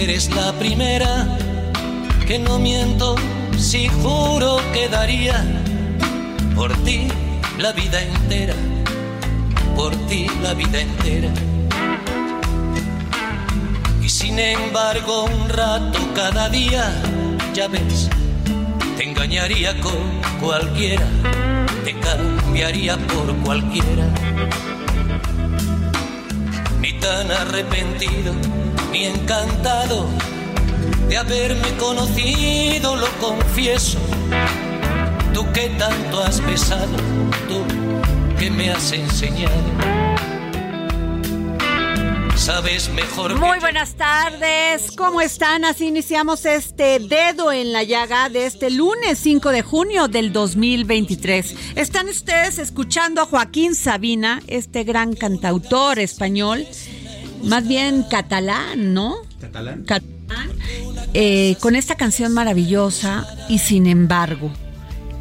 eres la primera, que no miento si juro que daría por ti la vida entera, por ti la vida entera. Y sin embargo un rato cada día, ya ves, te engañaría con cualquiera, te cambiaría por cualquiera. Ni tan arrepentido, ni encantado de haberme conocido, lo confieso. Tú que tanto has besado, tú que me has enseñado. Sabes mejor Muy buenas tardes, ¿cómo están? Así iniciamos este dedo en la llaga de este lunes 5 de junio del 2023. Están ustedes escuchando a Joaquín Sabina, este gran cantautor español, más bien catalán, ¿no? Catalán. Catalán, eh, con esta canción maravillosa y sin embargo.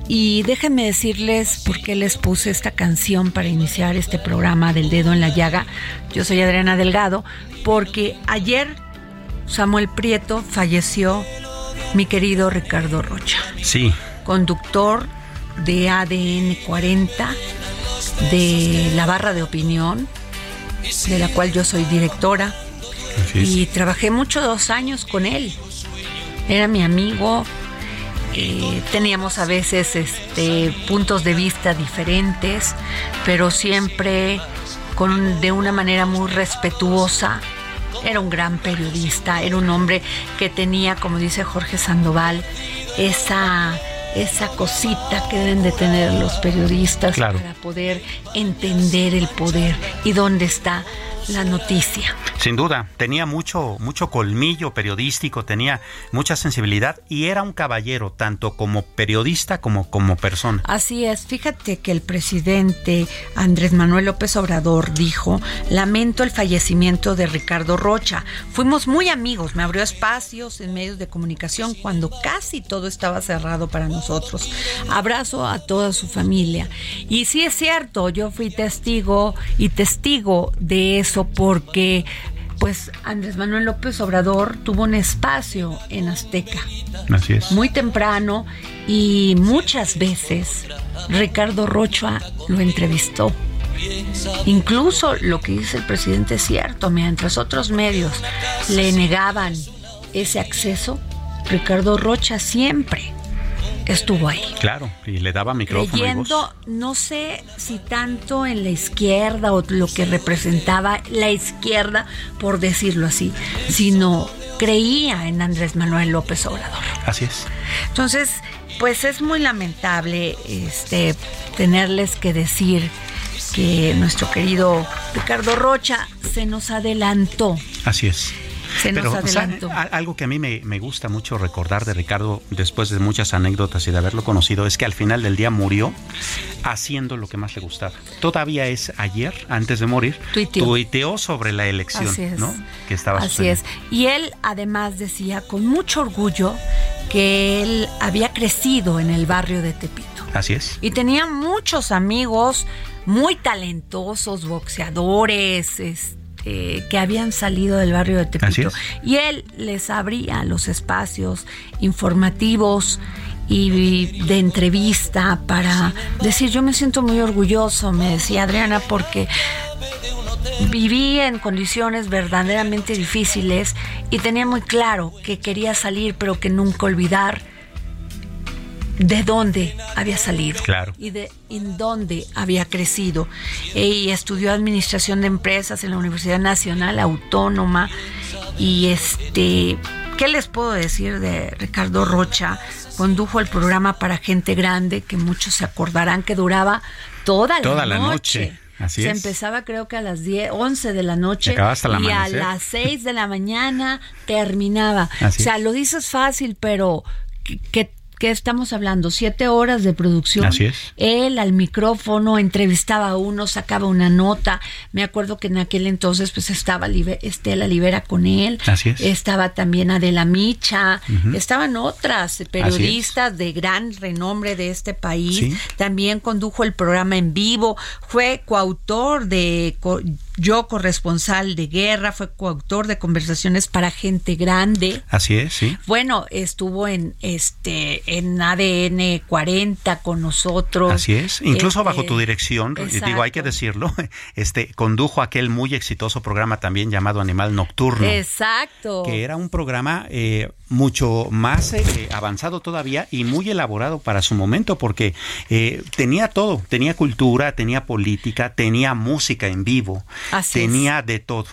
Y déjenme decirles por qué les puse esta canción para iniciar este programa del dedo en la llaga. Yo soy Adriana Delgado, porque ayer Samuel Prieto falleció mi querido Ricardo Rocha, Sí, conductor de ADN 40, de la barra de opinión, de la cual yo soy directora. Y trabajé muchos dos años con él. Era mi amigo. eh, teníamos a veces este, puntos de vista diferentes, pero siempre con, de una manera muy respetuosa. Era un gran periodista, era un hombre que tenía, como dice Jorge Sandoval, esa, esa cosita que deben de tener los periodistas Claro. para poder entender el poder y dónde está la noticia. Sin duda, tenía mucho, mucho colmillo periodístico, tenía mucha sensibilidad y era un caballero, tanto como periodista como como persona. Así es, fíjate que el presidente Andrés Manuel López Obrador dijo, lamento el fallecimiento de Ricardo Rocha. Fuimos muy amigos, me abrió espacios en medios de comunicación cuando casi todo estaba cerrado para nosotros. Abrazo a toda su familia. Y sí es cierto, yo fui testigo y testigo de eso porque pues Andrés Manuel López Obrador tuvo un espacio en Azteca Así es. muy temprano y muchas veces Ricardo Rocha lo entrevistó. Incluso lo que dice el presidente es cierto, mientras otros medios le negaban ese acceso, Ricardo Rocha siempre estuvo ahí. Claro, y le daba micrófono y Leyendo, voz. no sé si tanto en la izquierda o lo que representaba la izquierda, por decirlo así, sino creía en Andrés Manuel López Obrador. Así es. Entonces, pues es muy lamentable este tenerles que decir que nuestro querido Ricardo Rocha se nos adelantó. Así es. Se nos Pero, algo que a mí me, me gusta mucho recordar de Ricardo, después de muchas anécdotas y de haberlo conocido, es que al final del día murió haciendo lo que más le gustaba. Todavía es ayer, antes de morir, Tuiteó. tuiteó sobre la elección, Así es. ¿no? Que estaba Así es. Y él además decía con mucho orgullo que él había crecido en el barrio de Tepito. Así es. Y tenía muchos amigos muy talentosos, boxeadores, este, que habían salido del barrio de Tepito. Y él les abría los espacios informativos y de entrevista para decir, yo me siento muy orgulloso, me decía Adriana, porque viví en condiciones verdaderamente difíciles y tenía muy claro que quería salir, pero que nunca olvidar de dónde había salido Claro. y de en dónde había crecido. Y estudió administración de empresas en la Universidad Nacional Autónoma. Y este, ¿qué les puedo decir de Ricardo Rocha? Condujo el programa para gente grande, que muchos se acordarán que duraba toda la Toda noche. la noche, así se es. empezaba creo que a las 10, 11 de la noche hasta el y a las 6 de la mañana terminaba. Así o sea, es. lo dices fácil, pero ¿qué, qué- qué estamos hablando? Siete horas de producción. Así es. Él al micrófono entrevistaba a uno, sacaba una nota. Me acuerdo que en aquel entonces pues estaba Estela Libera con él. Así es. Estaba también Adela Micha. Estaban otras periodistas de gran renombre de este país. Sí. También condujo el programa en vivo. Fue coautor de co- Yo corresponsal de guerra. Fue coautor de Conversaciones para gente grande. Así es, sí. Bueno, estuvo en este en ADN 40 con nosotros. Así es, incluso Este, bajo tu dirección, y digo, hay que decirlo, este condujo aquel muy exitoso programa también llamado Animal Nocturno. Exacto. que era un programa eh, mucho más eh, avanzado todavía y muy elaborado para su momento porque eh, tenía todo, tenía cultura, tenía política, tenía música en vivo, Así es. tenía de todo.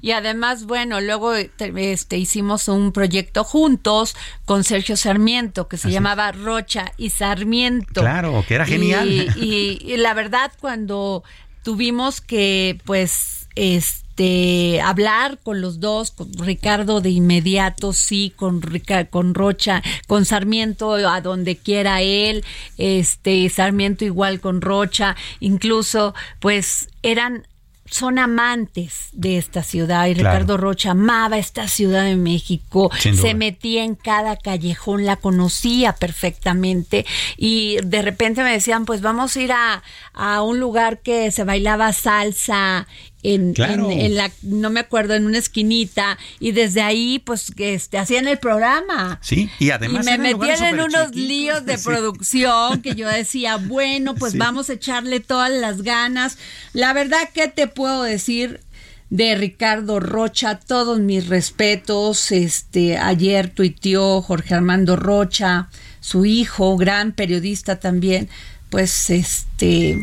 Y además, bueno, luego te- este, hicimos un proyecto juntos con Sergio Sarmiento que se llamaba Rocha y Sarmiento. Claro, que era genial. Y, y- y la verdad, cuando tuvimos que, pues, este, hablar con los dos, con Ricardo de inmediato, sí, con Rica- con Rocha, con Sarmiento a donde quiera él, este, Sarmiento igual con Rocha, incluso, pues, eran son amantes de esta ciudad. Y Claro. Ricardo Rocha amaba esta ciudad de México, se metía en cada callejón, la conocía perfectamente. Y de repente me decían, pues vamos a ir a, a un lugar que se bailaba salsa en, Claro. en- en la, no me acuerdo, en una esquinita y desde ahí pues que este, hacían el programa. Sí, y además y me metían en unos líos de Sí. producción que yo decía, bueno, pues Sí. vamos a echarle todas las ganas. La verdad, ¿qué te puedo decir? de Ricardo Rocha, todos mis respetos. Este, ayer tuiteó Jorge Armando Rocha, su hijo, gran periodista también, pues este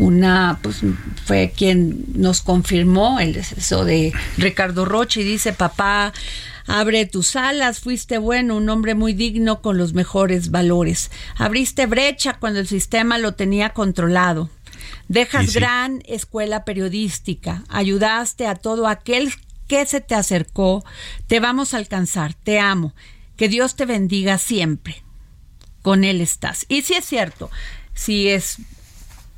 una pues fue quien nos confirmó el deceso de Ricardo Rocha y dice papá abre tus alas fuiste bueno un hombre muy digno con los mejores valores. Abriste brecha cuando el sistema lo tenía controlado. Dejas sí. gran escuela periodística. Ayudaste a todo aquel que se te acercó. Te vamos a alcanzar. Te amo. Que Dios te bendiga siempre. Con él estás y si es cierto si es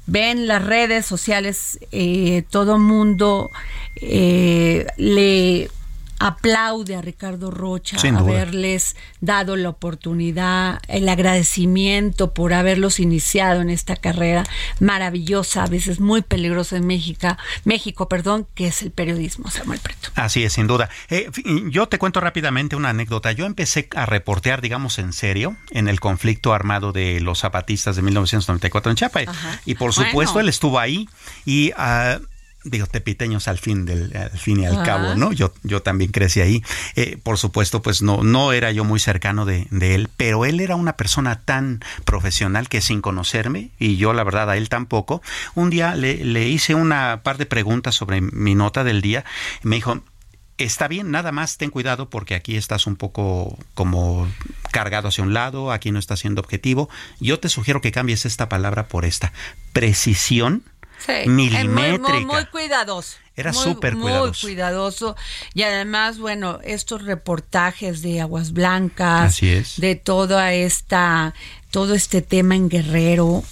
ven las redes sociales, eh, todo mundo eh, le aplaude a Ricardo Rocha Sin duda. haberles dado la oportunidad, el agradecimiento por haberlos iniciado en esta carrera maravillosa, a veces muy peligrosa en México, México, perdón, que es el periodismo, Samuel Preto. Así es, sin duda. Eh, yo te cuento rápidamente una anécdota. Yo empecé a reportear, digamos, en serio, en el conflicto armado de los zapatistas de 1994 en Chiapas. Ajá. Y por Bueno. supuesto, él estuvo ahí y... ah, Digo, tepiteños al fin del al fin y al Ajá. cabo, ¿no? Yo, yo también crecí ahí. Eh, por supuesto, pues no, no era yo muy cercano de, de él, pero él era una persona tan profesional que sin conocerme, y yo la verdad a él tampoco, un día le, le hice una par de preguntas sobre mi nota del día. y me dijo, Está bien, nada más ten cuidado porque aquí estás un poco como cargado hacia un lado, aquí no estás siendo objetivo. Yo te sugiero que cambies esta palabra por esta. Precisión milimétrica. Muy, muy, cuidadoso. Era súper cuidadoso. Muy cuidadoso. Y además, bueno, estos reportajes de Aguas Blancas, de toda esta, todo este tema en Guerrero,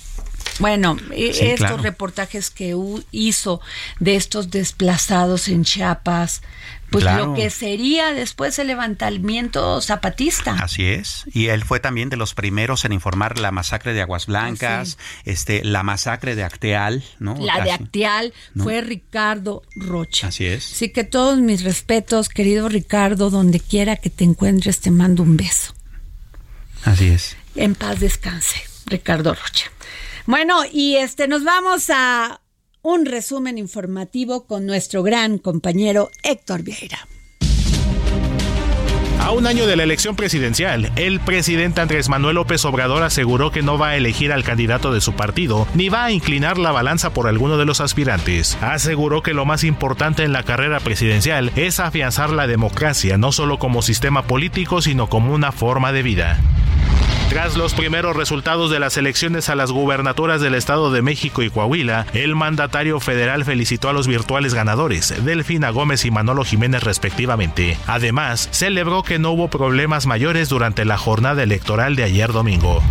bueno, e, estos reportajes que hizo de estos desplazados en Chiapas, pues lo que sería después el levantamiento zapatista. Así es. Y él fue también de los primeros en informar la masacre de Aguas Blancas, este, la masacre de Acteal, ¿no? La de Acteal fue Ricardo Rocha. Así es. Así que todos mis respetos, querido Ricardo, donde quiera que te encuentres, te mando un beso. Así es. En paz descanse, Ricardo Rocha. Bueno, y este nos vamos a un resumen informativo con nuestro gran compañero Héctor Vieira. A un año de la elección presidencial, el presidente Andrés Manuel López Obrador aseguró que no va a elegir al candidato de su partido, ni va a inclinar la balanza por alguno de los aspirantes. Aseguró que lo más importante en la carrera presidencial es afianzar la democracia, no solo como sistema político, sino como una forma de vida. Tras los primeros resultados de las elecciones a las gubernaturas del Estado de México y Coahuila, el mandatario federal felicitó a los virtuales ganadores, Delfina Gómez y Manolo Jiménez respectivamente. Además, celebró que no hubo problemas mayores durante la jornada electoral de ayer domingo.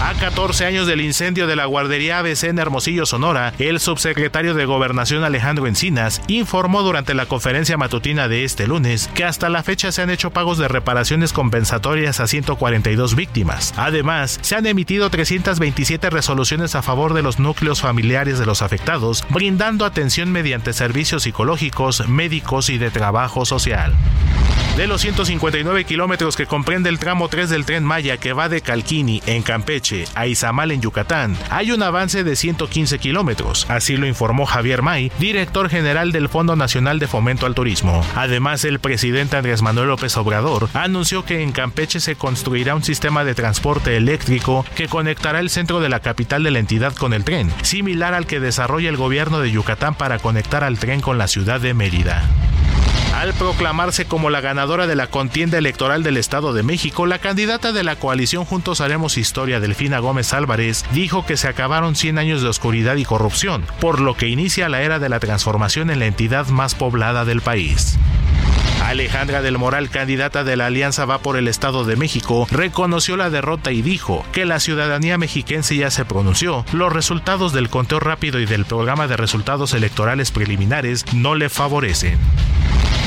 A 14 años del incendio de la guardería ABC en Hermosillo, Sonora, el subsecretario de Gobernación Alejandro Encinas informó durante la conferencia matutina de este lunes que hasta la fecha se han hecho pagos de reparaciones compensatorias a 142 víctimas. Además, se han emitido 327 resoluciones a favor de los núcleos familiares de los afectados, brindando atención mediante servicios psicológicos, médicos y de trabajo social. De los 159 kilómetros que comprende el tramo 3 del tren Maya que va de Calquini, en Campeche, a Izamal, en Yucatán, hay un avance de 115 kilómetros. Así lo informó Javier May, director general del Fondo Nacional de Fomento al Turismo. Además, el presidente Andrés Manuel López Obrador anunció que en Campeche se construirá un sistema de transporte eléctrico que conectará el centro de la capital de la entidad con el tren, similar al que desarrolla el gobierno de Yucatán para conectar al tren con la ciudad de Mérida. Al proclamarse como la ganadora de la contienda electoral del Estado de México, la candidata de la coalición Juntos Haremos Historia, Delfina Gómez Álvarez, dijo que se acabaron 100 años de oscuridad y corrupción, por lo que inicia la era de la transformación en la entidad más poblada del país. Alejandra del Moral, candidata de la Alianza Va por el Estado de México, reconoció la derrota y dijo que la ciudadanía mexiquense ya se pronunció. Los resultados del conteo rápido y del programa de resultados electorales preliminares no le favorecen.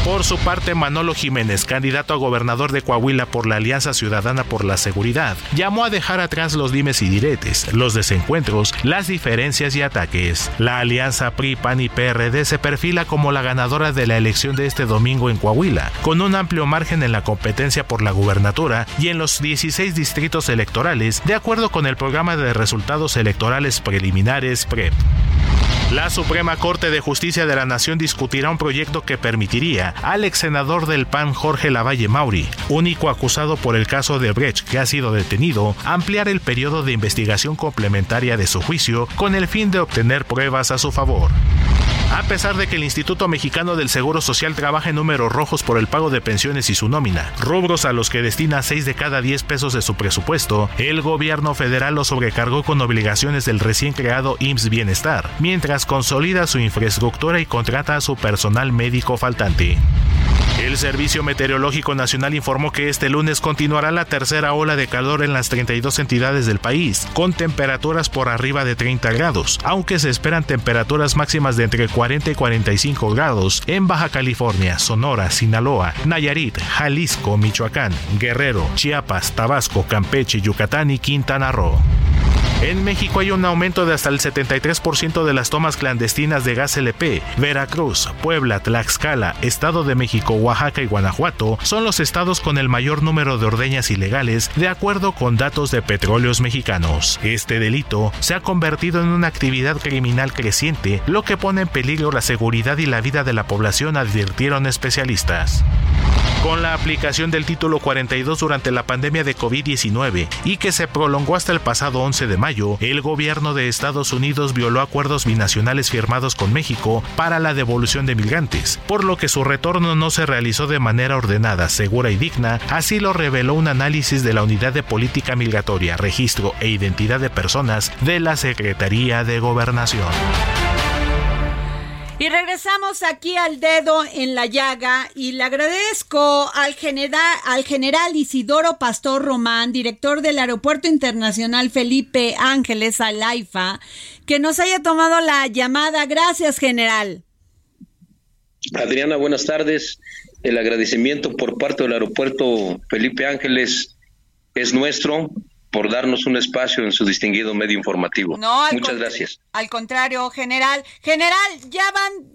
Por su parte, Manolo Jiménez, candidato a gobernador de Coahuila por la Alianza Ciudadana por la Seguridad, llamó a dejar atrás los dimes y diretes, los desencuentros, las diferencias y ataques. La alianza PRI, PAN y PRD se perfila como la ganadora de la elección de este domingo en Coahuila, con un amplio margen en la competencia por la gubernatura y en los 16 distritos electorales, de acuerdo con el programa de resultados electorales preliminares PREP. La Suprema Corte de Justicia de la Nación discutirá un proyecto que permitiría al ex senador del PAN Jorge Lavalle Mauri, único acusado por el caso de Brecht que ha sido detenido, ampliar el periodo de investigación complementaria de su juicio con el fin de obtener pruebas a su favor. A pesar de que el Instituto Mexicano del Seguro Social trabaja en números rojos por el pago de pensiones y su nómina, rubros a los que destina 6 de cada 10 pesos de su presupuesto, el gobierno federal lo sobrecargó con obligaciones del recién creado IMSS Bienestar, mientras consolida su infraestructura y contrata a su personal médico faltante. El Servicio Meteorológico Nacional informó que este lunes continuará la tercera ola de calor en las 32 entidades del país, con temperaturas por arriba de 30 grados, aunque se esperan temperaturas máximas de entre 40 y 45 grados en Baja California, Sonora, Sinaloa, Nayarit, Jalisco, Michoacán, Guerrero, Chiapas, Tabasco, Campeche, Yucatán y Quintana Roo. En México hay un aumento de hasta el 73% de las tomas clandestinas de gas LP. Veracruz, Puebla, Tlaxcala, Estado de México, Oaxaca y Guanajuato son los estados con el mayor número de ordeñas ilegales, de acuerdo con datos de petróleos mexicanos. Este delito se ha convertido en una actividad criminal creciente, lo que pone en peligro la seguridad y la vida de la población, advirtieron especialistas. Con la aplicación del título 42 durante la pandemia de COVID-19 y que se prolongó hasta el pasado 11 de mayo, el gobierno de Estados Unidos violó acuerdos binacionales firmados con México para la devolución de migrantes, por lo que su retorno no se realizó de manera ordenada, segura y digna, así lo reveló un análisis de la Unidad de Política Migratoria, Registro e Identidad de Personas de la Secretaría de Gobernación. Y regresamos aquí al dedo en la llaga y le agradezco al general, al general Isidoro Pastor Román, director del Aeropuerto Internacional Felipe Ángeles Alaifa, que nos haya tomado la llamada. Gracias, general. Adriana, buenas tardes. El agradecimiento por parte del Aeropuerto Felipe Ángeles es nuestro por darnos un espacio en su distinguido medio informativo. Muchas gracias. Al contrario, general. General, ya van,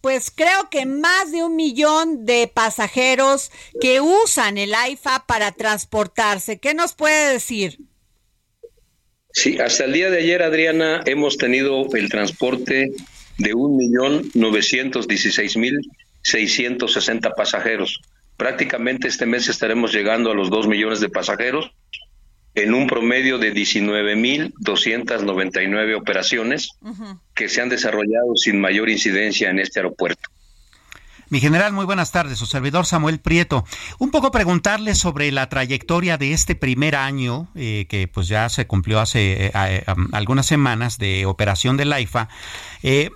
pues creo que más de un millón de pasajeros que usan el AIFA para transportarse. ¿Qué nos puede decir? Sí, hasta el día de ayer, Adriana, hemos tenido el transporte de un millón novecientos dieciséis mil seiscientos sesenta pasajeros. Prácticamente este mes estaremos llegando a los dos millones de pasajeros en un promedio de 19.299 operaciones que se han desarrollado sin mayor incidencia en este aeropuerto. Mi general, muy buenas tardes. Su servidor Samuel Prieto. Un poco preguntarle sobre la trayectoria de este primer año, eh, que pues ya se cumplió hace eh, eh, algunas semanas de operación del AIFA. Eh,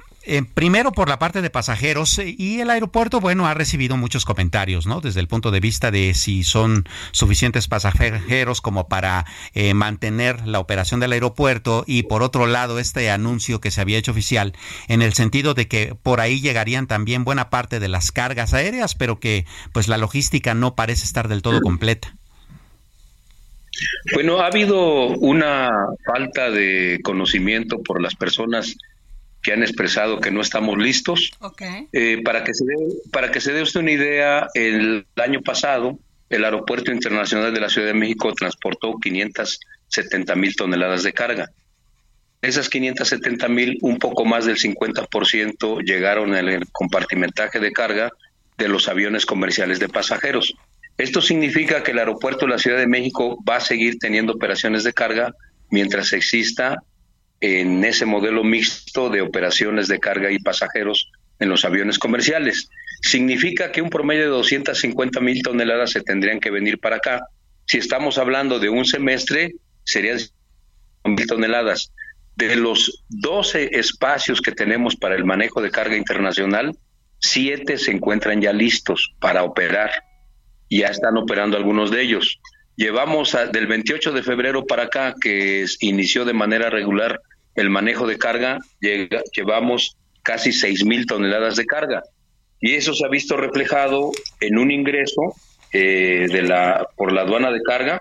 primero por la parte de pasajeros eh, y el aeropuerto, bueno, ha recibido muchos comentarios, ¿no? Desde el punto de vista de si son suficientes pasajeros como para eh, mantener la operación del aeropuerto y por otro lado este anuncio que se había hecho oficial en el sentido de que por ahí llegarían también buena parte de las cargas aéreas, pero que pues la logística no parece estar del todo completa. Bueno, ha habido una falta de conocimiento por las personas que han expresado que no estamos listos. Eh, para, que se dé, para que se dé usted una idea, el año pasado el Aeropuerto Internacional de la Ciudad de México transportó 570 mil toneladas de carga. Esas 570 mil, un poco más del 50% llegaron en el compartimentaje de carga de los aviones comerciales de pasajeros. Esto significa que el aeropuerto de la Ciudad de México va a seguir teniendo operaciones de carga mientras exista en ese modelo mixto de operaciones de carga y pasajeros en los aviones comerciales. Significa que un promedio de 250 mil toneladas se tendrían que venir para acá. Si estamos hablando de un semestre, serían mil toneladas. De los 12 espacios que tenemos para el manejo de carga internacional, siete se encuentran ya listos para operar. Ya están operando algunos de ellos. Llevamos del 28 de febrero para acá, que inició de manera regular el manejo de carga, llevamos casi 6 mil toneladas de carga. Y eso se ha visto reflejado en un ingreso eh, de la, por la aduana de carga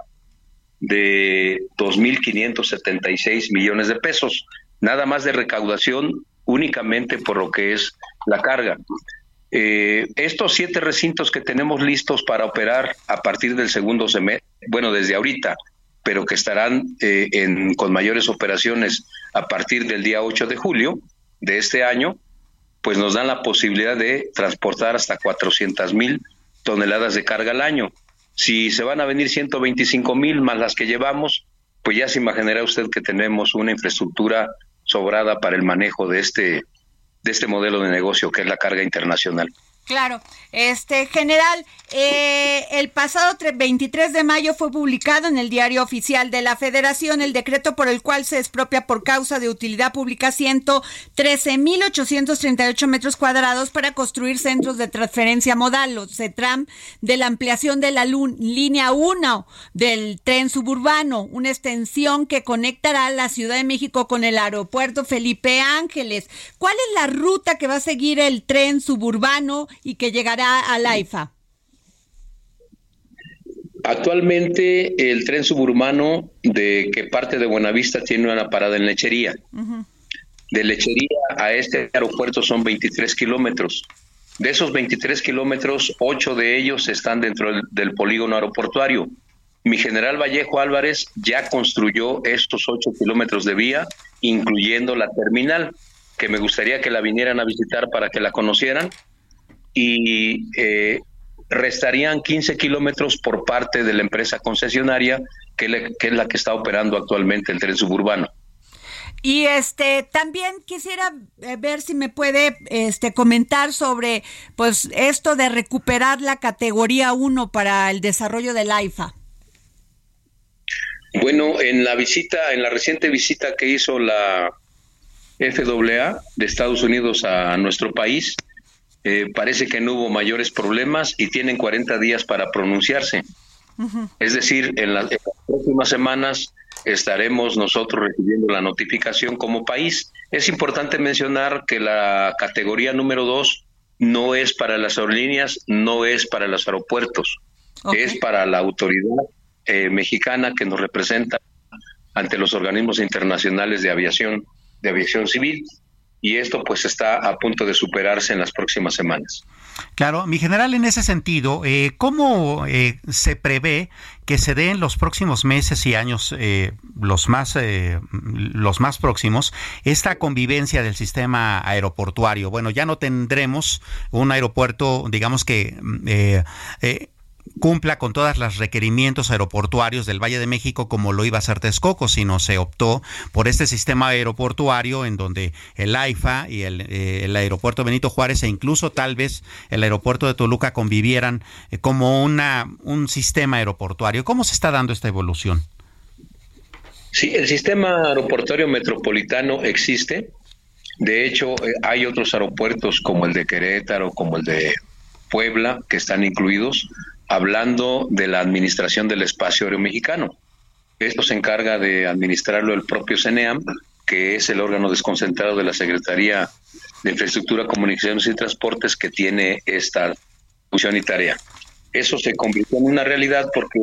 de 2.576 millones de pesos, nada más de recaudación únicamente por lo que es la carga. Eh, estos siete recintos que tenemos listos para operar a partir del segundo semestre, bueno, desde ahorita, pero que estarán eh, en, con mayores operaciones a partir del día 8 de julio de este año, pues nos dan la posibilidad de transportar hasta 400 mil toneladas de carga al año. Si se van a venir 125 mil más las que llevamos, pues ya se imaginará usted que tenemos una infraestructura sobrada para el manejo de este de este modelo de negocio que es la carga internacional. Claro, este general, eh, el pasado 23 de mayo fue publicado en el Diario Oficial de la Federación el decreto por el cual se expropia por causa de utilidad pública 113.838 metros cuadrados para construir centros de transferencia modal, los CETRAM, de la ampliación de la línea 1 del tren suburbano, una extensión que conectará la Ciudad de México con el aeropuerto Felipe Ángeles. ¿Cuál es la ruta que va a seguir el tren suburbano? Y que llegará a Laifa? Actualmente el tren suburbano de que parte de Buenavista tiene una parada en Lechería. De Lechería a este aeropuerto son 23 kilómetros. De esos 23 kilómetros, 8 de ellos están dentro del, del, polígono aeroportuario. Mi general Vallejo Álvarez ya construyó estos 8 kilómetros de vía, incluyendo la terminal, que me gustaría que la vinieran a visitar para que la conocieran y eh, restarían 15 kilómetros por parte de la empresa concesionaria, que, es la que está operando actualmente el tren suburbano. Y este también quisiera eh, ver si me puede este comentar sobre pues esto de recuperar la categoría 1 para el desarrollo del AIFA. Bueno, en la visita, en la reciente visita que hizo la FAA de Estados Unidos a nuestro país. Eh, parece que no hubo mayores problemas y tienen 40 días para pronunciarse. Es decir, en, las próximas semanas estaremos nosotros recibiendo la notificación como país. Es importante mencionar que la categoría número dos no es para las aerolíneas, no es para los aeropuertos, es para la autoridad eh, mexicana que nos representa ante los organismos internacionales de aviación, de aviación civil, y esto pues está a punto de superarse en las próximas semanas. Claro, mi general, en ese sentido, eh, ¿cómo eh, se prevé que se dé en los próximos meses y años, eh, los, más, eh, los más próximos, esta convivencia del sistema aeroportuario? Bueno, ya no tendremos un aeropuerto, digamos que eh, cumpla con todos los requerimientos aeroportuarios del Valle de México como lo iba a hacer Texcoco, sino se optó por este sistema aeroportuario en donde el AIFA y el, eh, aeropuerto Benito Juárez e incluso tal vez el aeropuerto de Toluca convivieran eh, como una, un sistema aeroportuario. ¿Cómo se está dando esta evolución? Sí, el sistema aeroportuario metropolitano existe. De hecho, eh, hay otros aeropuertos como el de Querétaro, como el de Puebla, que están incluidos hablando de la administración del espacio aéreo mexicano. Esto se encarga de administrarlo el propio CENEAM, que es el órgano desconcentrado de la Secretaría de Infraestructura, Comunicaciones y Transportes que tiene esta función y tarea. Eso se convirtió en una realidad porque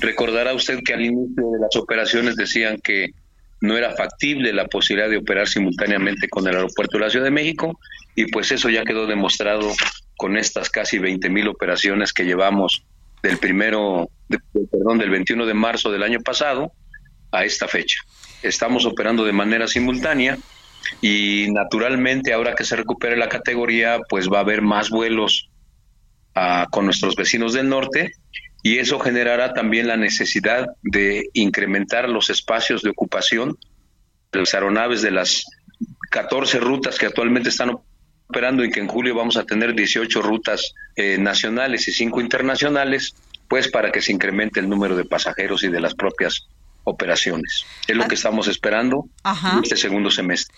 recordará usted que al inicio de las operaciones decían que no era factible la posibilidad de operar simultáneamente con el aeropuerto de la Ciudad de México y pues eso ya quedó demostrado con estas casi 20 mil operaciones que llevamos del primero, perdón, del 21 de marzo del año pasado a esta fecha. Estamos operando de manera simultánea y naturalmente ahora que se recupere la categoría, pues va a haber más vuelos ah, con nuestros vecinos del norte y eso generará también la necesidad de incrementar los espacios de ocupación de las aeronaves de las 14 rutas que actualmente están esperando y que en julio vamos a tener 18 rutas eh, nacionales y 5 internacionales, pues para que se incremente el número de pasajeros y de las propias operaciones. Es lo ah. que estamos esperando en este segundo semestre.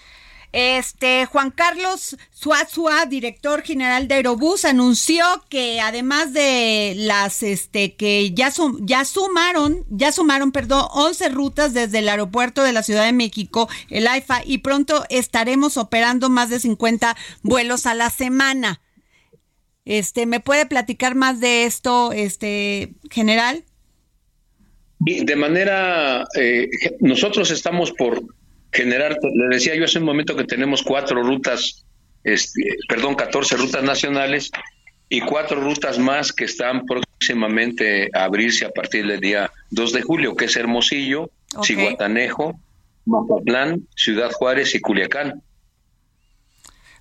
Este Juan Carlos Suazua, director general de Aerobús, anunció que además de las este que ya ya sumaron, ya sumaron, perdón, 11 rutas desde el aeropuerto de la Ciudad de México, el AIFA y pronto estaremos operando más de 50 vuelos a la semana. Este, ¿me puede platicar más de esto, este general? De manera, eh, nosotros estamos por generar, le decía yo hace un momento que tenemos cuatro rutas, este, perdón, 14 rutas nacionales y cuatro rutas más que están próximamente a abrirse a partir del día 2 de julio, que es Hermosillo, okay. Ciguatanejo, Mazatlán, Ciudad Juárez y Culiacán.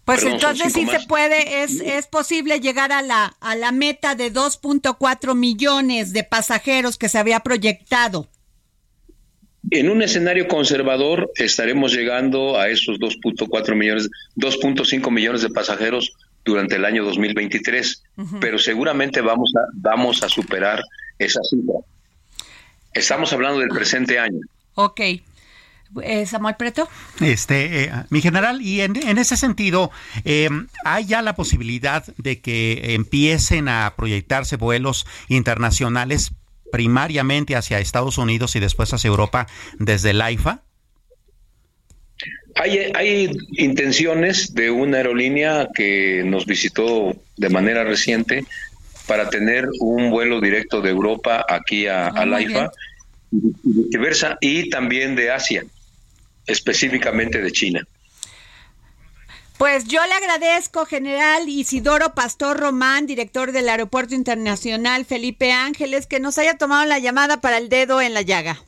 Pues entonces sí se puede, es, es posible llegar a la, a la meta de 2.4 millones de pasajeros que se había proyectado. En un escenario conservador estaremos llegando a esos 2.4 millones, 2.5 millones de pasajeros durante el año 2023, pero seguramente vamos a vamos a superar esa cifra. Estamos hablando del presente año. Ok. Eh, Samuel Preto. Este, eh, mi general, y en, ese sentido, eh, ¿hay ya la posibilidad de que empiecen a proyectarse vuelos internacionales primariamente hacia Estados Unidos y después hacia Europa desde el AIFA? Hay, hay, intenciones de una aerolínea que nos visitó de manera reciente para tener un vuelo directo de Europa aquí a, ah, la AIFA y viceversa, y también de Asia, específicamente de China. Pues yo le agradezco, general Isidoro Pastor Román, director del Aeropuerto Internacional Felipe Ángeles, que nos haya tomado la llamada para el dedo en la llaga.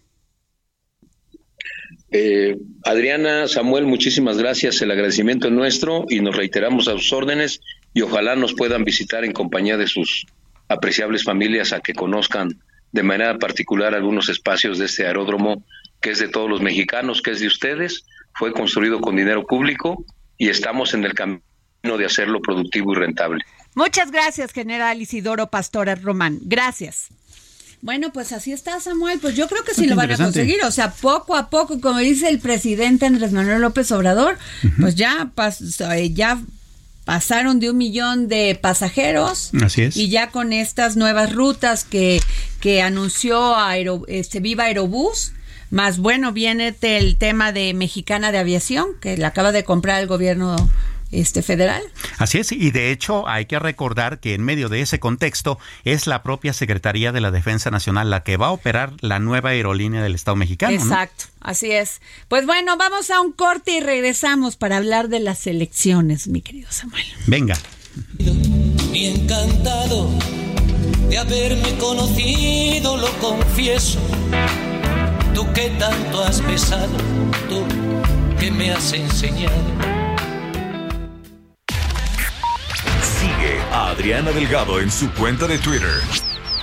Eh, Adriana, Samuel, muchísimas gracias. El agradecimiento es nuestro y nos reiteramos a sus órdenes y ojalá nos puedan visitar en compañía de sus apreciables familias a que conozcan de manera particular algunos espacios de este aeródromo que es de todos los mexicanos, que es de ustedes, fue construido con dinero público y estamos en el camino de hacerlo productivo y rentable. Muchas gracias, general Isidoro Pastora Román. Gracias. Bueno, pues así está Samuel, pues yo creo que sí lo van a conseguir, o sea, poco a poco, como dice el presidente Andrés Manuel López Obrador, pues ya, eh, ya pasaron de un millón de pasajeros. Así es. Y ya con estas nuevas rutas que, que anunció Aero, este, Viva Aerobús, más bueno, viene el tema de Mexicana de Aviación, que la acaba de comprar el gobierno este federal. Así es, y de hecho hay que recordar que en medio de ese contexto es la propia Secretaría de la Defensa Nacional la que va a operar la nueva aerolínea del Estado mexicano. Exacto, así es. Pues bueno, vamos a un corte y regresamos para hablar de las elecciones, mi querido Samuel. Venga. Y encantado de haberme conocido, lo confieso. Tú que tanto has besado, tú que me has enseñado. A Adriana Delgado en su cuenta de Twitter,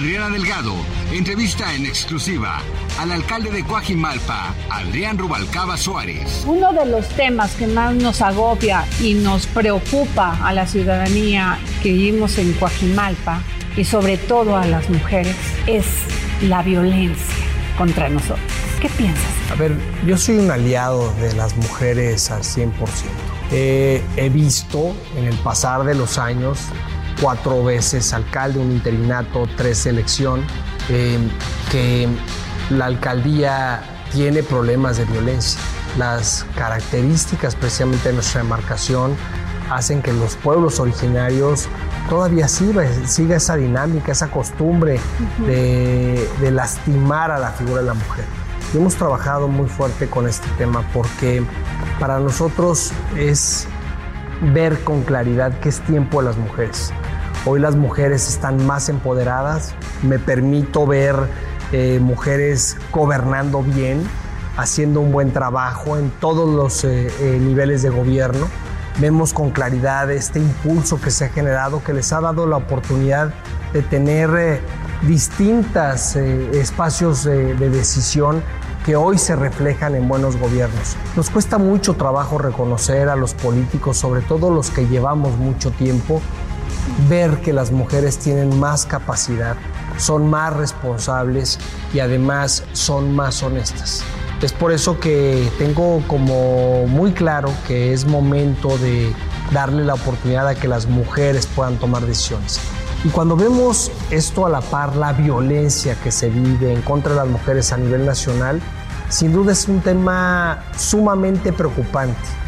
Adriana Delgado entrevista en exclusiva al alcalde de Coajimalpa, Adrián Rubalcaba Suárez. Uno de los temas que más nos agobia y nos preocupa a la ciudadanía que vivimos en Coajimalpa y sobre todo a las mujeres es la violencia contra nosotros. ¿Qué piensas? A ver, yo soy un aliado de las mujeres al 100%. he visto en el pasar de los años cuatro veces alcalde, un interinato, tres elección, eh, que la alcaldía tiene problemas de violencia. Las características precisamente de nuestra demarcación hacen que los pueblos originarios todavía siga, siga esa dinámica, esa costumbre de, de, lastimar a la figura de la mujer. Y hemos trabajado muy fuerte con este tema porque para nosotros es ver con claridad que es tiempo de las mujeres. Hoy las mujeres están más empoderadas, me permito ver eh, mujeres gobernando bien, haciendo un buen trabajo en todos los eh, eh, niveles de gobierno. Vemos con claridad este impulso que se ha generado, que les ha dado la oportunidad de tener distintos espacios de decisión que hoy se reflejan en buenos gobiernos. Nos cuesta mucho trabajo reconocer a los políticos, sobre todo los que llevamos mucho tiempo, ver que las mujeres tienen más capacidad, son más responsables y además son más honestas. Es por eso que tengo como muy claro que es momento de darle la oportunidad a que las mujeres puedan tomar decisiones. Y cuando vemos esto a la par, la violencia que se vive en contra de las mujeres a nivel nacional, sin duda es un tema sumamente preocupante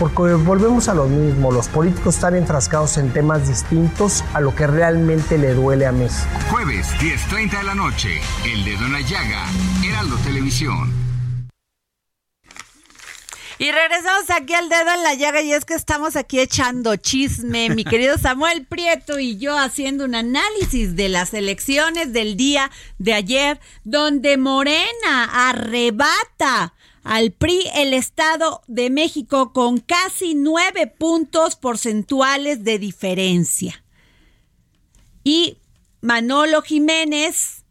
porque volvemos a lo mismo, los políticos están enfrascados en temas distintos a lo que realmente le duele a México. Jueves, 10.30 de la noche, El Dedo en la Llaga, Heraldo Televisión. Y regresamos aquí al dedo en la llaga y es que estamos aquí echando chisme, mi querido Samuel Prieto y yo haciendo un análisis de las elecciones del día de ayer, donde Morena arrebata al PRI el Estado de México con casi nueve puntos porcentuales de diferencia. Y Manolo Jiménez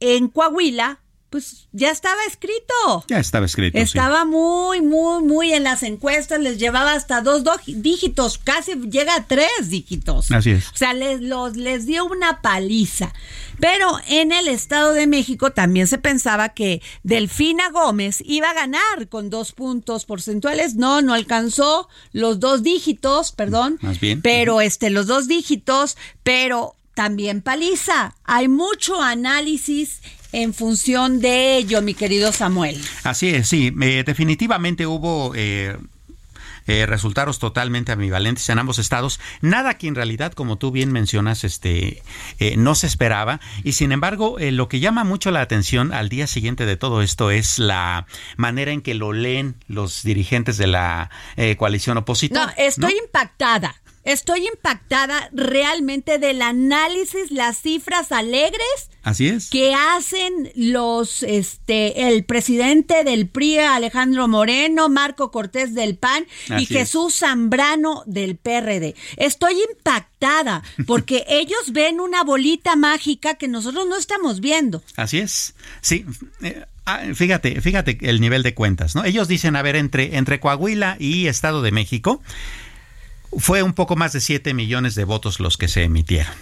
en Coahuila pues ya estaba escrito. Ya estaba escrito. Estaba muy, muy, muy en las encuestas, les llevaba hasta dos, dígitos, casi llega a tres dígitos. Así es. O sea, les, los, les dio una paliza. Pero en el Estado de México también se pensaba que Delfina Gómez iba a ganar con dos puntos porcentuales. No, no alcanzó los dos dígitos, perdón. Más bien. Pero este, los dos dígitos, pero también paliza. Hay mucho análisis en función de ello, mi querido Samuel. Así es, sí, eh, definitivamente hubo... Eh, eh, resultados totalmente ambivalentes en ambos estados. Nada que en realidad, como tú bien mencionas, este, no se esperaba. Y sin embargo, lo que llama mucho la atención al día siguiente de todo esto es la manera en que lo leen los dirigentes de la coalición opositora. No, estoy impactada. Estoy impactada realmente del análisis, las cifras alegres. Así es. Que hacen los, este, el presidente del PRI, Alejandro Moreno, Marco Cortés del PAN y Jesús Zambrano del PRD. Estoy impactada porque ellos ven una bolita mágica que nosotros no estamos viendo. Así es. Sí. Eh, ah, fíjate, fíjate el nivel de cuentas, ¿no? Ellos dicen, a ver, entre, entre Coahuila y Estado de México, fue un poco más de 7 millones de votos los que se emitieron.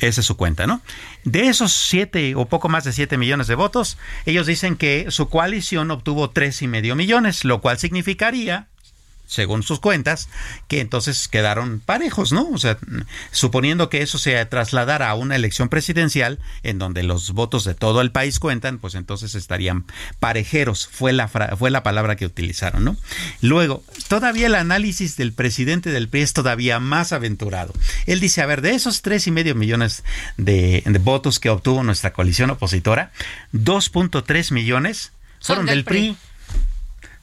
Esa es su cuenta, ¿no? De esos 7 o poco más de 7 millones de votos, ellos dicen que su coalición obtuvo tres y medio millones, lo cual significaría según sus cuentas, que entonces quedaron parejos, ¿no? O sea, suponiendo que eso se trasladara a una elección presidencial en donde los votos de todo el país cuentan, pues entonces estarían parejeros, fue la, fue la palabra que utilizaron, ¿no? Luego, todavía el análisis del presidente del PRI es todavía más aventurado. Él dice, a ver, de esos tres y medio millones de, votos que obtuvo nuestra coalición opositora, 2.3 millones fueron del, PRI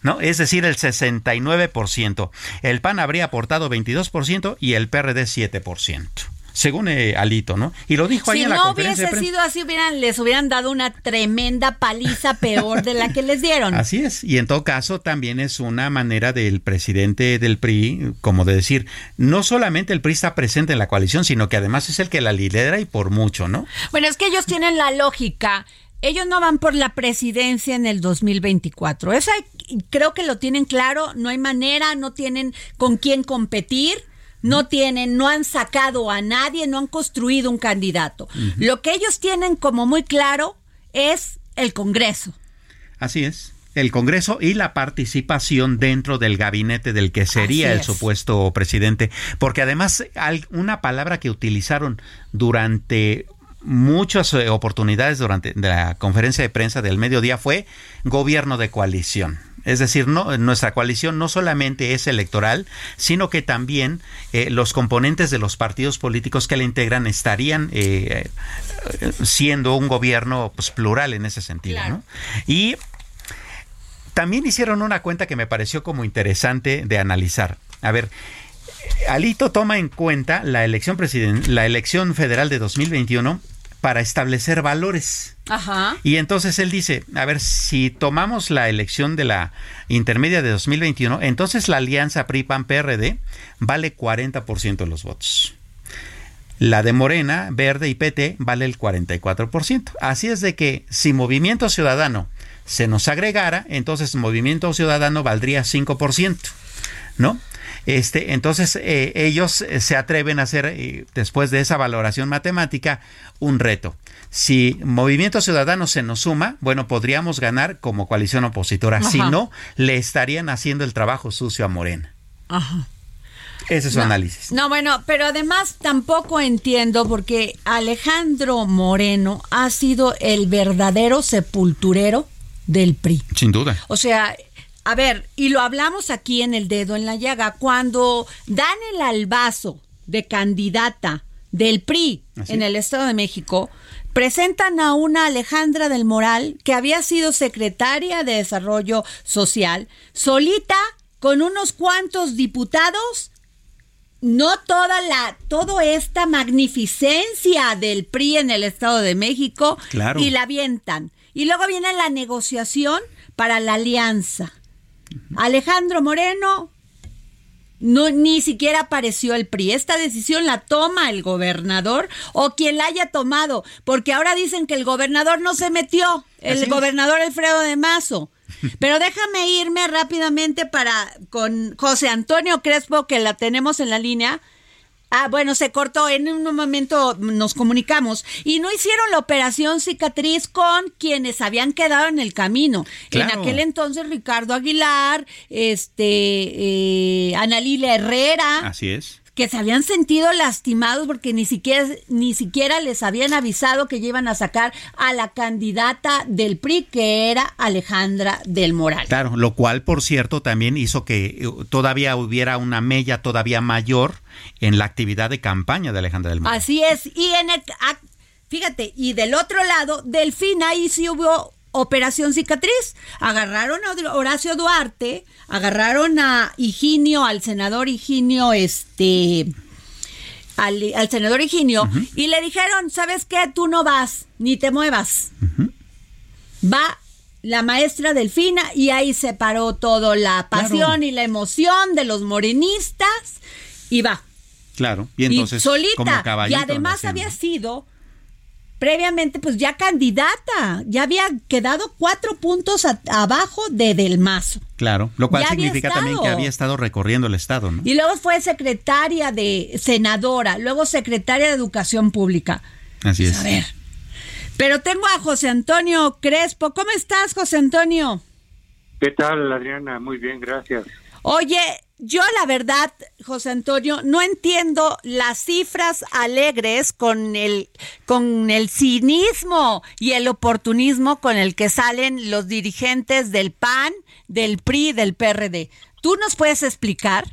¿no? Es decir, el 69%. El PAN habría aportado 22% y el PRD 7% según eh, Alito, ¿no? Y lo dijo ahí en la no conferencia. Si no hubiese sido así, les hubieran dado una tremenda paliza peor de la que les dieron. Así es. Y en todo caso, también es una manera del presidente del PRI, como de decir, no solamente el PRI está presente en la coalición, sino que además es el que la lidera y por mucho, ¿no? Bueno, es que ellos tienen la lógica ellos no van por la presidencia en el 2024. Eso creo que lo tienen claro, no hay manera, no tienen con quién competir. No tienen, no han sacado a nadie, no han construido un candidato. Lo que ellos tienen como muy claro es el Congreso. Así es el Congreso y la participación dentro del gabinete del que sería el supuesto presidente, porque además hay una palabra que utilizaron durante muchas eh, oportunidades durante la conferencia de prensa del mediodía fue gobierno de coalición. Es decir, no, nuestra coalición no solamente es electoral, sino que también eh, los componentes de los partidos políticos que la integran estarían eh, siendo un gobierno pues, plural en ese sentido. Y también hicieron una cuenta que me pareció como interesante de analizar. A ver, Alito toma en cuenta la elección, la elección federal de 2021 para establecer valores. Ajá. Y entonces él dice, a ver, si tomamos la elección de la intermedia de 2021, entonces la alianza PRI-PAN-PRD vale 40% de los votos. La de Morena, Verde y PT vale el 44%. Así es de que si Movimiento Ciudadano se nos agregara, entonces Movimiento Ciudadano valdría 5%, ¿no? Este, entonces eh, ellos eh, se atreven a hacer, eh, después de esa valoración matemática, un reto. Si Movimiento Ciudadano se nos suma, bueno, podríamos ganar como coalición opositora. Si no, le estarían haciendo el trabajo sucio a Morena. Ajá. Ese es su análisis. No, bueno, pero además tampoco entiendo porque Alejandro Moreno ha sido el verdadero sepulturero del PRI. Sin duda. O sea, a ver, y lo hablamos aquí en el dedo en la llaga, cuando dan el albazo de candidata del PRI en el Estado de México, presentan a una Alejandra del Moral que había sido secretaria de Desarrollo Social, solita con unos cuantos diputados, no toda la, toda esta magnificencia del PRI en el Estado de México y la avientan. Y luego viene la negociación para la alianza. Alejandro Moreno no, ni siquiera apareció el PRI. Esta decisión la toma el gobernador o quien la haya tomado, porque ahora dicen que el gobernador no se metió, el gobernador Alfredo de Mazo. Pero déjame irme rápidamente para con José Antonio Crespo, que la tenemos en la línea. Ah, bueno, se cortó. En un momento nos comunicamos y no hicieron la operación cicatriz con quienes habían quedado en el camino. En aquel entonces Ricardo Aguilar, este, eh, Herrera. Así es que se habían sentido lastimados porque ni siquiera, ni siquiera les habían avisado que iban a sacar a la candidata del PRI, que era Alejandra del Moral. Claro, lo cual, por cierto, también hizo que uh, todavía hubiera una mella todavía mayor en la actividad de campaña de Alejandra del Moral. Así es, y en el, fíjate, y del otro lado, Delfín, ahí sí hubo Operación Cicatriz. Agarraron a Horacio Duarte, agarraron a Higinio, al senador Higinio, este, al, senador Higinio, y le dijeron, ¿sabes qué? Tú no vas, ni te muevas. Va la maestra Delfina y ahí se paró todo la pasión y la emoción de los morenistas y va. Claro, y entonces solita. y además había sido previamente pues ya candidata, ya había quedado cuatro puntos abajo de Del Mazo. Claro, lo cual significa también que había estado recorriendo el estado, ¿no? Y luego fue secretaria de senadora, luego secretaria de Educación Pública. Así es. A ver. Pero tengo a José Antonio Crespo. ¿Cómo estás, José Antonio? ¿Qué tal, Adriana? Muy bien, gracias. Oye, yo la verdad, José Antonio, no entiendo las cifras alegres con el con el cinismo y el oportunismo con el que salen los dirigentes del PAN, del PRI, del PRD. ¿Tú nos puedes explicar?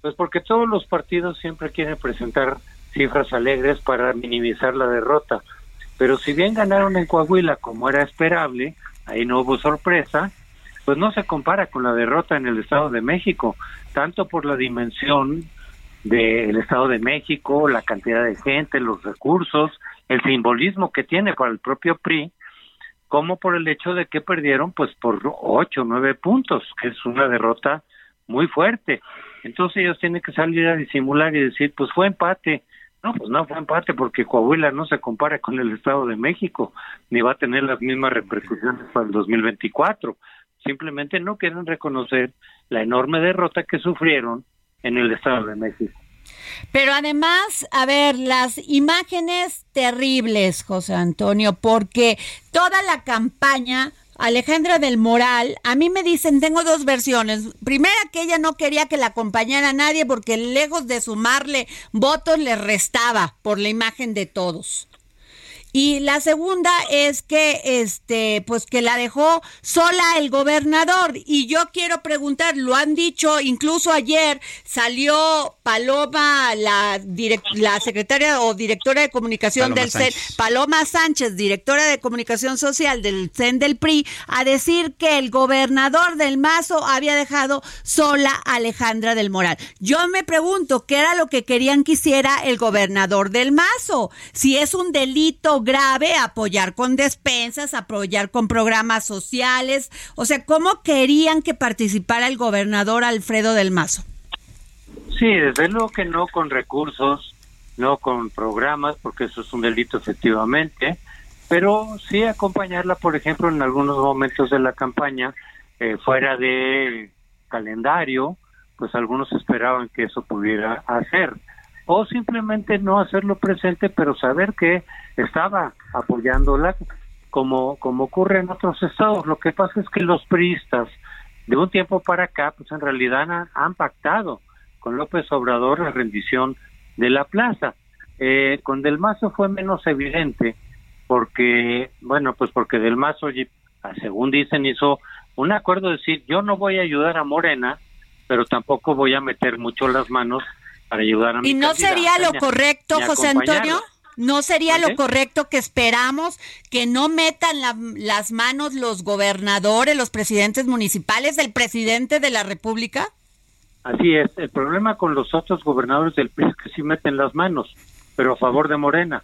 Pues porque todos los partidos siempre quieren presentar cifras alegres para minimizar la derrota. Pero si bien ganaron en Coahuila como era esperable, ahí no hubo sorpresa, pues no se compara con la derrota en el Estado de México, tanto por la dimensión del Estado de México, la cantidad de gente, los recursos, el simbolismo que tiene para el propio PRI, como por el hecho de que perdieron pues por ocho, nueve puntos, que es una derrota muy fuerte. Entonces ellos tienen que salir a disimular y decir, pues fue empate. No, pues no fue empate porque Coahuila no se compara con el Estado de México, ni va a tener las mismas repercusiones para el 2024 simplemente no quieren reconocer la enorme derrota que sufrieron en el Estado de México. Pero además, a ver, las imágenes terribles, José Antonio, porque toda la campaña, Alejandra del Moral, a mí me dicen, tengo dos versiones. Primera, que ella no quería que la acompañara nadie porque lejos de sumarle votos le restaba por la imagen de todos. Y la segunda es que, este, pues que la dejó sola el gobernador. Y yo quiero preguntar, lo han dicho, incluso ayer salió Paloma, la, la secretaria o directora de comunicación del CEN, Paloma Sánchez, directora de comunicación social del CEN del PRI, a decir que el gobernador del Mazo había dejado sola a Alejandra del Moral. Yo me pregunto, ¿qué era lo que querían que hiciera el gobernador del Mazo? Si es un delito grave apoyar con despensas, apoyar con programas sociales. O sea, ¿cómo querían que participara el gobernador Alfredo del Mazo? Sí, desde luego que no con recursos, no con programas, porque eso es un delito efectivamente, pero sí acompañarla, por ejemplo, en algunos momentos de la campaña, eh, fuera de calendario, pues algunos esperaban que eso pudiera hacer o simplemente no hacerlo presente, pero saber que estaba apoyándola como, como ocurre en otros estados. Lo que pasa es que los priistas de un tiempo para acá, pues en realidad han, pactado con López Obrador la rendición de la plaza. Eh, con Del Mazo fue menos evidente porque, bueno, pues porque Del Mazo, según dicen, hizo un acuerdo de decir, yo no voy a ayudar a Morena, pero tampoco voy a meter mucho las manos para ayudar a mi ¿Y no sería lo correcto, José Antonio? ¿No sería lo correcto que esperamos que no metan las manos los gobernadores, los presidentes municipales, el presidente de la República? Así es. El problema con los otros gobernadores del PRI es que sí meten las manos, pero a favor de Morena.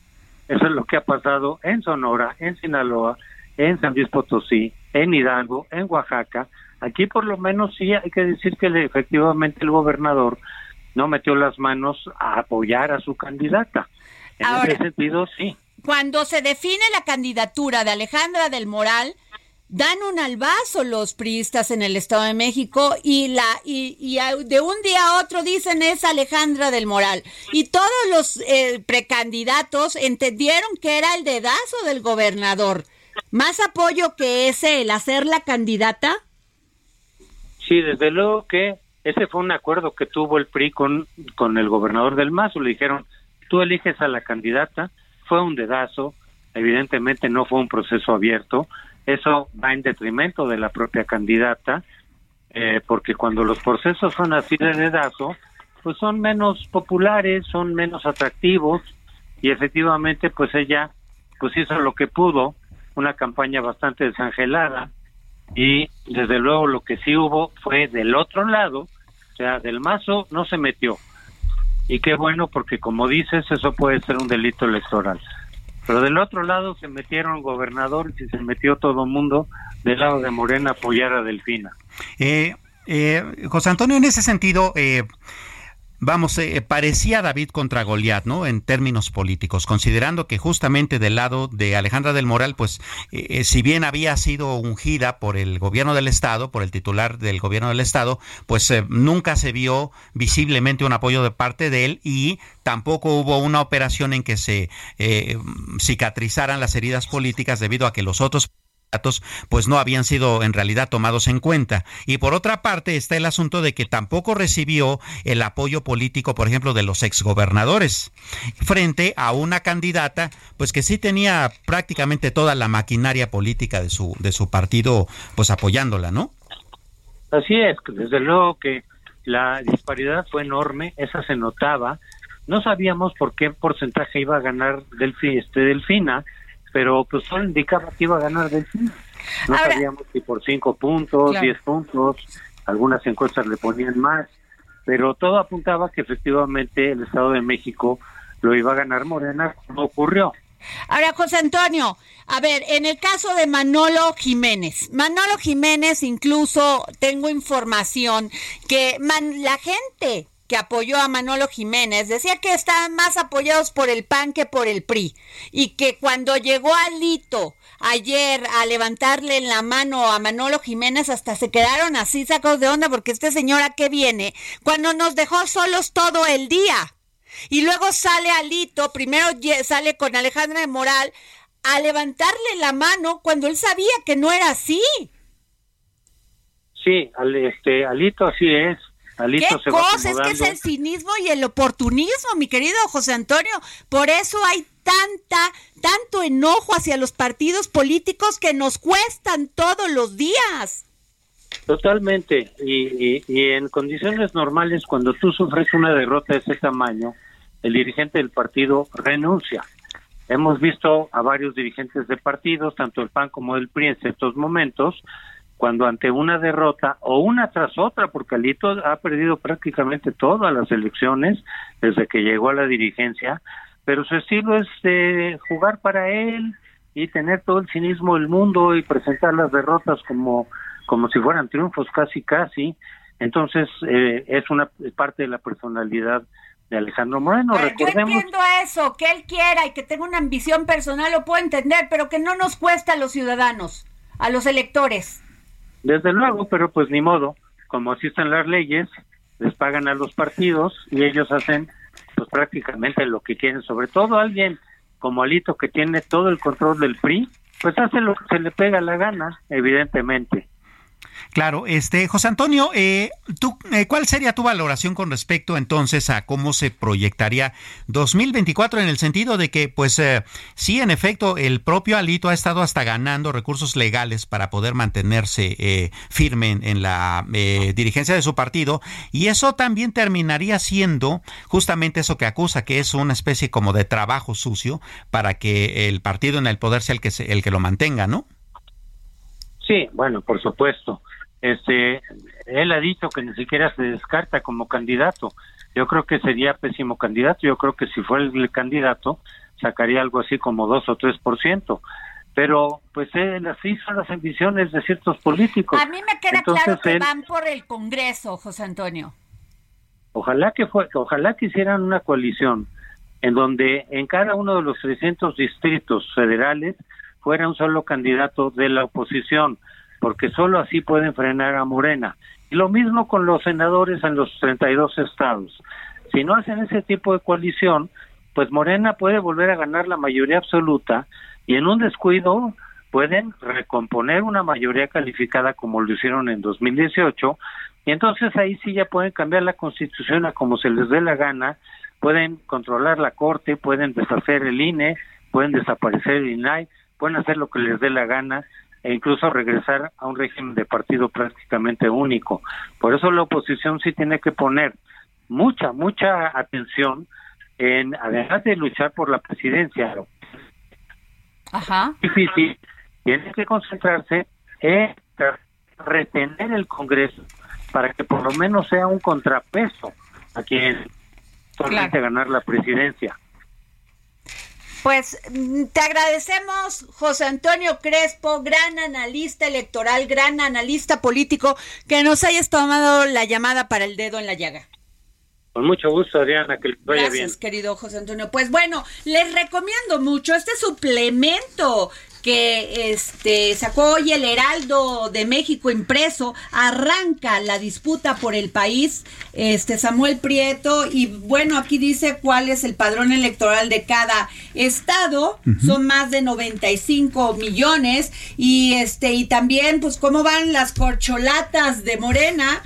Eso es lo que ha pasado en Sonora, en Sinaloa, en San Luis Potosí, en Hidalgo, en Oaxaca. Aquí por lo menos sí hay que decir que efectivamente el gobernador no metió las manos a apoyar a su candidata. En ese sentido, sí. Cuando se define la candidatura de Alejandra del Moral, dan un albazo los priistas en el Estado de México y la y, de un día a otro dicen es Alejandra del Moral y todos los eh, precandidatos entendieron que era el dedazo del gobernador más apoyo que ese el hacer la candidata sí desde luego que ese fue un acuerdo que tuvo el PRI con con el gobernador del Mazo. Le dijeron tú eliges a la candidata. Fue un dedazo. Evidentemente no fue un proceso abierto. Eso va en detrimento de la propia candidata, eh, porque cuando los procesos son así de dedazo, pues son menos populares, son menos atractivos. Y efectivamente pues ella pues hizo lo que pudo, una campaña bastante desangelada. Y desde luego lo que sí hubo fue del otro lado, o sea, del mazo no se metió. Y qué bueno porque como dices, eso puede ser un delito electoral. Pero del otro lado se metieron gobernadores y se metió todo el mundo del lado de Morena a apoyar a Delfina. Eh, eh, José Antonio, en ese sentido, eh, vamos, eh, parecía David contra Goliat, ¿no? En términos políticos, considerando que justamente del lado de Alejandra del Moral, pues, eh, eh, si bien había sido ungida por el gobierno del Estado, por el titular del gobierno del Estado, pues nunca se vio visiblemente un apoyo de parte de él y tampoco hubo una operación en que se cicatrizaran las heridas políticas debido a que los otros pues no habían sido en realidad tomados en cuenta. Y por otra parte está el asunto de que tampoco recibió el apoyo político, por ejemplo, de los exgobernadores, frente a una candidata pues que sí tenía prácticamente toda la maquinaria política de su de su partido pues apoyándola, ¿no? Así es, desde luego que la disparidad fue enorme, esa se notaba. No sabíamos por qué porcentaje iba a ganar este Delfina, pero pues solo indicaba que iba a ganar Delfina. No sabíamos si por cinco puntos, diez puntos, algunas encuestas le ponían más, pero todo apuntaba que efectivamente el Estado de México lo iba a ganar Morena, no ocurrió. Ahora, José Antonio, a ver, en el caso de Manolo Jiménez, Manolo Jiménez incluso tengo información que la gente que apoyó a Manolo Jiménez, decía que estaban más apoyados por el PAN que por el PRI y que cuando llegó Alito ayer a levantarle la mano a Manolo Jiménez hasta se quedaron así sacados de onda porque este señor a viene cuando nos dejó solos todo el día. Y luego sale Alito, primero sale con Alejandra de Moral a levantarle la mano cuando él sabía que no era así. Sí, este Alito así es ¿Qué cosa? Es que es el cinismo y el oportunismo, mi querido José Antonio. Por eso hay tanta, tanto enojo hacia los partidos políticos que nos cuestan todos los días. Totalmente. Y, y, en condiciones normales, cuando tú sufres una derrota de ese tamaño, el dirigente del partido renuncia. Hemos visto a varios dirigentes de partidos, tanto el PAN como el PRI en ciertos momentos, cuando ante una derrota o una tras otra, porque Alito ha perdido prácticamente todas las elecciones desde que llegó a la dirigencia, pero su estilo es de jugar para él y tener todo el cinismo del mundo y presentar las derrotas como como si fueran triunfos casi casi entonces eh, es una parte de la personalidad de Alejandro Moreno. Yo entiendo eso, que él quiera y que tenga una ambición personal, lo puedo entender, pero que no nos cuesta a los ciudadanos, a los electores. Desde luego, pero pues ni modo, como así están las leyes, les pagan a los partidos y ellos hacen pues prácticamente lo que quieren, sobre todo alguien como Alito que tiene todo el control del PRI, pues hace lo que se le pega la gana, evidentemente. Claro, este José Antonio, eh, ¿tú, eh, ¿cuál sería tu valoración con respecto entonces a cómo se proyectaría 2024 en el sentido de que, pues, eh, sí, en efecto, el propio Alito ha estado hasta ganando recursos legales para poder mantenerse eh, firme en, la dirigencia de su partido y eso también terminaría siendo justamente eso que acusa, que es una especie como de trabajo sucio para que el partido en el poder sea el que se, el que lo mantenga, ¿no? Sí, bueno, por supuesto. Este, él ha dicho que ni siquiera se descarta como candidato. Yo creo que sería pésimo candidato. Yo creo que si fuera el candidato sacaría algo así como dos o tres por ciento. Pero pues él así son las ambiciones de ciertos políticos. A mí me queda claro que van por el Congreso, José Antonio. Ojalá que fue, ojalá que hicieran una coalición en donde en cada uno de los 300 distritos federales fuera un solo candidato de la oposición porque solo así pueden frenar a Morena. Y lo mismo con los senadores en los 32 estados. Si no hacen ese tipo de coalición, pues Morena puede volver a ganar la mayoría absoluta y en un descuido pueden recomponer una mayoría calificada como lo hicieron en 2018 y entonces ahí sí ya pueden cambiar la constitución a como se les dé la gana, pueden controlar la corte, pueden deshacer el INE, pueden desaparecer el INAI, pueden hacer lo que les dé la gana e incluso regresar a un régimen de partido prácticamente único. Por eso la oposición sí tiene que poner mucha, mucha atención en, además de luchar por la presidencia, Ajá. difícil, tiene que concentrarse en retener el Congreso para que por lo menos sea un contrapeso a quien solamente ganar la presidencia. Pues mm, te agradecemos, José Antonio Crespo, gran analista electoral, gran analista político, que nos hayas tomado la llamada para el dedo en la llaga. Con mucho gusto, Adriana, que les vaya Gracias, bien. querido José Antonio. Pues bueno, les recomiendo mucho este suplemento que este sacó hoy el Heraldo de México impreso, arranca la disputa por el país, este Samuel Prieto, y bueno, aquí dice cuál es el padrón electoral de cada estado, son más de 95 millones, y este, y también, pues, cómo van las corcholatas de Morena,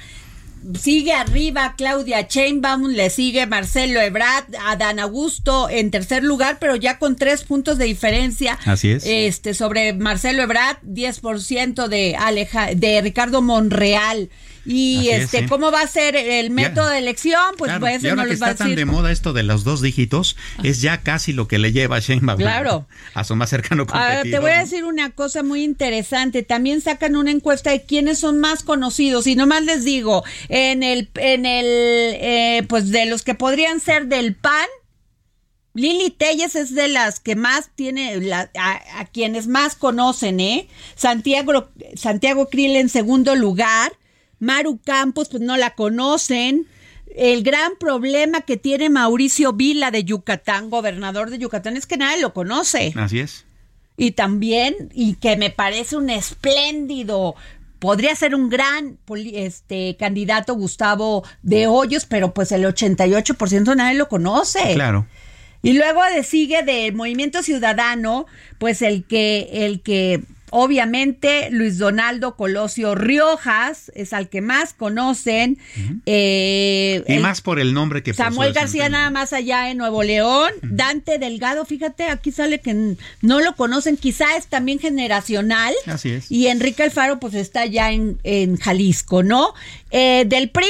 sigue arriba Claudia Chainbaum, le sigue Marcelo Ebrard, Adán Augusto en tercer lugar, pero ya con tres puntos de diferencia. Así es. Este, sobre Marcelo Ebrard, 10% de Aleja, de Ricardo Monreal. Y Así es, este. ¿cómo va a ser el método de elección? Pues Claro, pues y ahora no que les va a está tan de moda esto de los dos dígitos, es ya casi lo que le lleva a Sheinbaum Claro. a su más cercano Ahora, competidor. te voy a decir una cosa muy interesante. También sacan una encuesta de quiénes son más conocidos. Y nomás les digo, en el, en el, eh, pues de los que podrían ser del PAN, Lili Telles es de las que más tiene, la- a, a quienes más conocen, ¿eh? Santiago, Santiago Krill en segundo lugar. Maru Campos, pues no la conocen. El gran problema que tiene Mauricio Vila de Yucatán, gobernador de Yucatán, es que nadie lo conoce. Así es. Y también, y que me parece un espléndido, podría ser un gran este candidato Gustavo de Hoyos, pero pues el 88% nadie lo conoce. Claro. Y luego de- sigue del Movimiento Ciudadano, pues el que, el que obviamente Luis Donaldo Colosio Riojas es al que más conocen. eh, Y el- más por el nombre que Samuel García nada más allá en Nuevo León, Dante Delgado, fíjate, aquí sale que no lo conocen, quizá es también generacional. Así es. Y Enrique Alfaro pues está ya en, en Jalisco, ¿no? Eh, del PRI,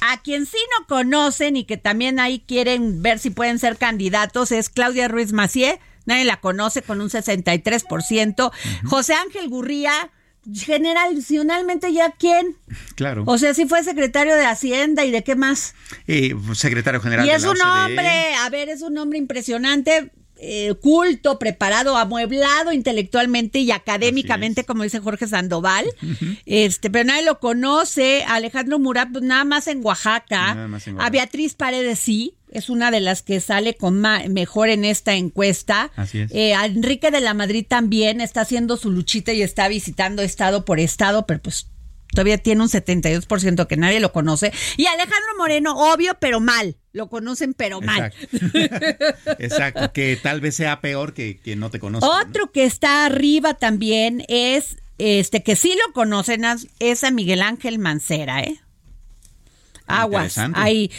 a quien sí no conocen y que también ahí quieren ver si pueden ser candidatos es Claudia Ruiz Macié, nadie la conoce con un 63%. José Ángel Gurría, generacionalmente ya quién? Claro. O sea, sí fue secretario de Hacienda y de qué más. Eh, secretario general Y de es la un OCDE. hombre, a ver, es un hombre impresionante, eh, culto, preparado, amueblado intelectualmente y académicamente, como dice Jorge Sandoval. Este, pero nadie lo conoce. Alejandro Murat, pues nada más en Oaxaca. Nada más en A Oaxaca. Beatriz Paredes sí. Es una de las que sale con mejor en esta encuesta. Así es. Eh, Enrique de la Madrid también está haciendo su luchita y está visitando estado por estado, pero pues todavía tiene un 72% que nadie lo conoce. Y Alejandro Moreno, obvio, pero mal. Lo conocen, pero mal. Exacto, que tal vez sea peor que, que no te conozca. ¿no? Otro que está arriba también es este que sí lo conocen es a Miguel Ángel Mancera, ¿eh? Aguas. Ahí.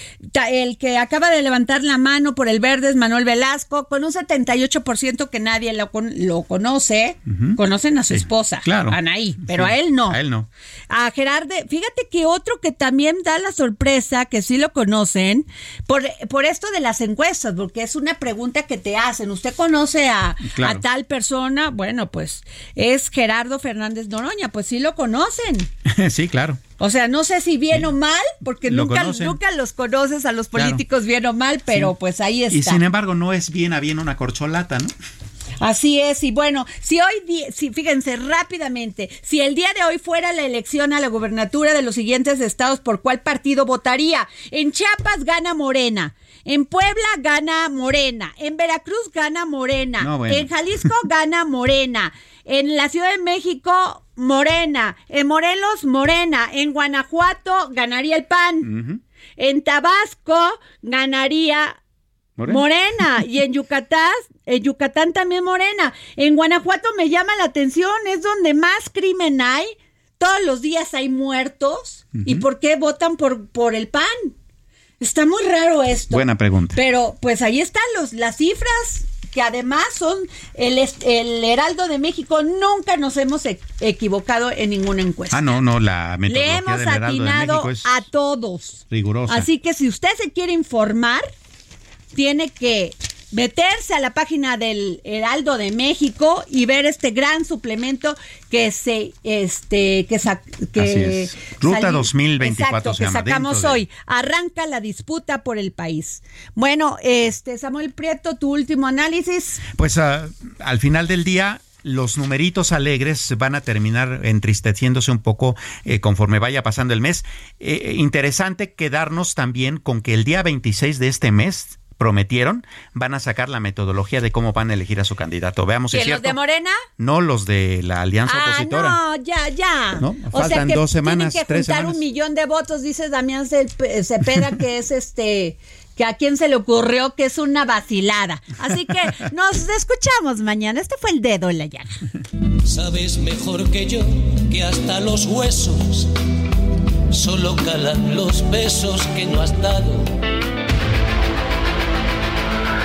El que acaba de levantar la mano por el verde es Manuel Velasco, con un 78% que nadie lo, lo conoce. Conocen a su esposa, claro. Anaí, pero a él no. A él no. A Gerardo, fíjate que otro que también da la sorpresa, que sí lo conocen, por, por esto de las encuestas, porque es una pregunta que te hacen. ¿Usted conoce a, a tal persona? Bueno, pues es Gerardo Fernández Noroña, pues sí lo conocen. sí, claro. O sea, no sé si bien o mal, porque nunca, nunca los conoces a los políticos bien o mal, pero pues ahí está. Y sin embargo, no es bien a bien una corcholata, ¿no? Así es, y bueno, si hoy, si, fíjense rápidamente, si el día de hoy fuera la elección a la gubernatura de los siguientes estados, ¿por cuál partido votaría? En Chiapas gana Morena, en Puebla gana Morena, en Veracruz gana Morena, en Jalisco gana Morena, en la Ciudad de México Morena. En Morelos, Morena. En Guanajuato, ganaría el PAN. En Tabasco, ganaría Morena. y en Yucatán, en Yucatán también Morena. En Guanajuato me llama la atención, es donde más crimen hay. Todos los días hay muertos. ¿Y por qué votan por, por el PAN? Está muy raro esto. Buena pregunta. Pero pues ahí están los, las cifras que además son el, el Heraldo de México, nunca nos hemos e, equivocado en ninguna encuesta. Ah, no, no, la metodología Le hemos atinado a todos. Rigurosa. Así que si usted se quiere informar, tiene que meterse a la página del Heraldo de México y ver este gran suplemento que se este que, que Ruta 2024 que sacamos hoy. Arranca la disputa por el país. Bueno, este Samuel Prieto, tu último análisis. Pues ah, al final del día los numeritos alegres van a terminar entristeciéndose un poco eh, conforme vaya pasando el mes. Eh, interesante quedarnos también con que el día 26 de este mes prometieron, van a sacar la metodología de cómo van a elegir a su candidato. Veamos si es cierto. los de Morena? No, los de la alianza ah, opositora. No, ya, ya. ¿No? Faltan dos semanas, tienen que tres juntar un millón de votos, dice Damián Cepeda, que es este que a quién se le ocurrió que es una vacilada. Así que nos escuchamos mañana. Este fue el dedo en la llaga. Sabes mejor que yo que hasta los huesos solo calan los besos que no has dado